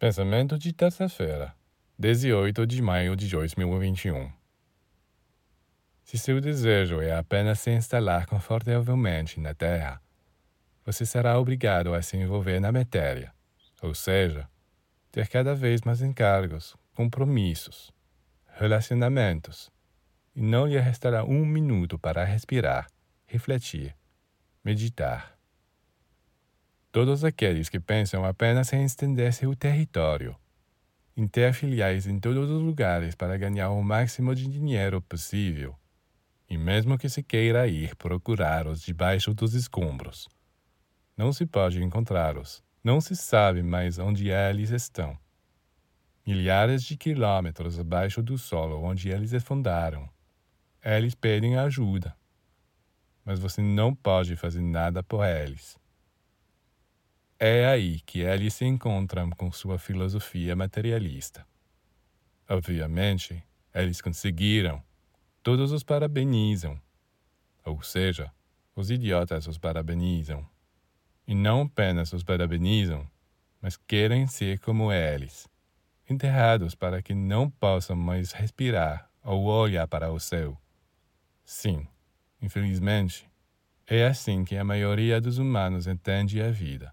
Pensamento de terça-feira, 18 de maio de 2021. Se seu desejo é apenas se instalar confortavelmente na Terra, você será obrigado a se envolver na matéria, ou seja, ter cada vez mais encargos, compromissos, relacionamentos, e não lhe restará um minuto para respirar, refletir, meditar. Todos aqueles que pensam apenas em estender seu território, em ter filiais em todos os lugares para ganhar o máximo de dinheiro possível, e mesmo que se queira ir procurar-os debaixo dos escombros, não se pode encontrá-los, não se sabe mais onde eles estão. Milhares de quilômetros abaixo do solo onde eles afundaram, eles pedem ajuda, mas você não pode fazer nada por eles. É aí que eles se encontram com sua filosofia materialista. Obviamente, eles conseguiram. Todos os parabenizam. Ou seja, os idiotas os parabenizam. E não apenas os parabenizam, mas querem ser como eles, enterrados para que não possam mais respirar ou olhar para o céu. Sim, infelizmente, é assim que a maioria dos humanos entende a vida.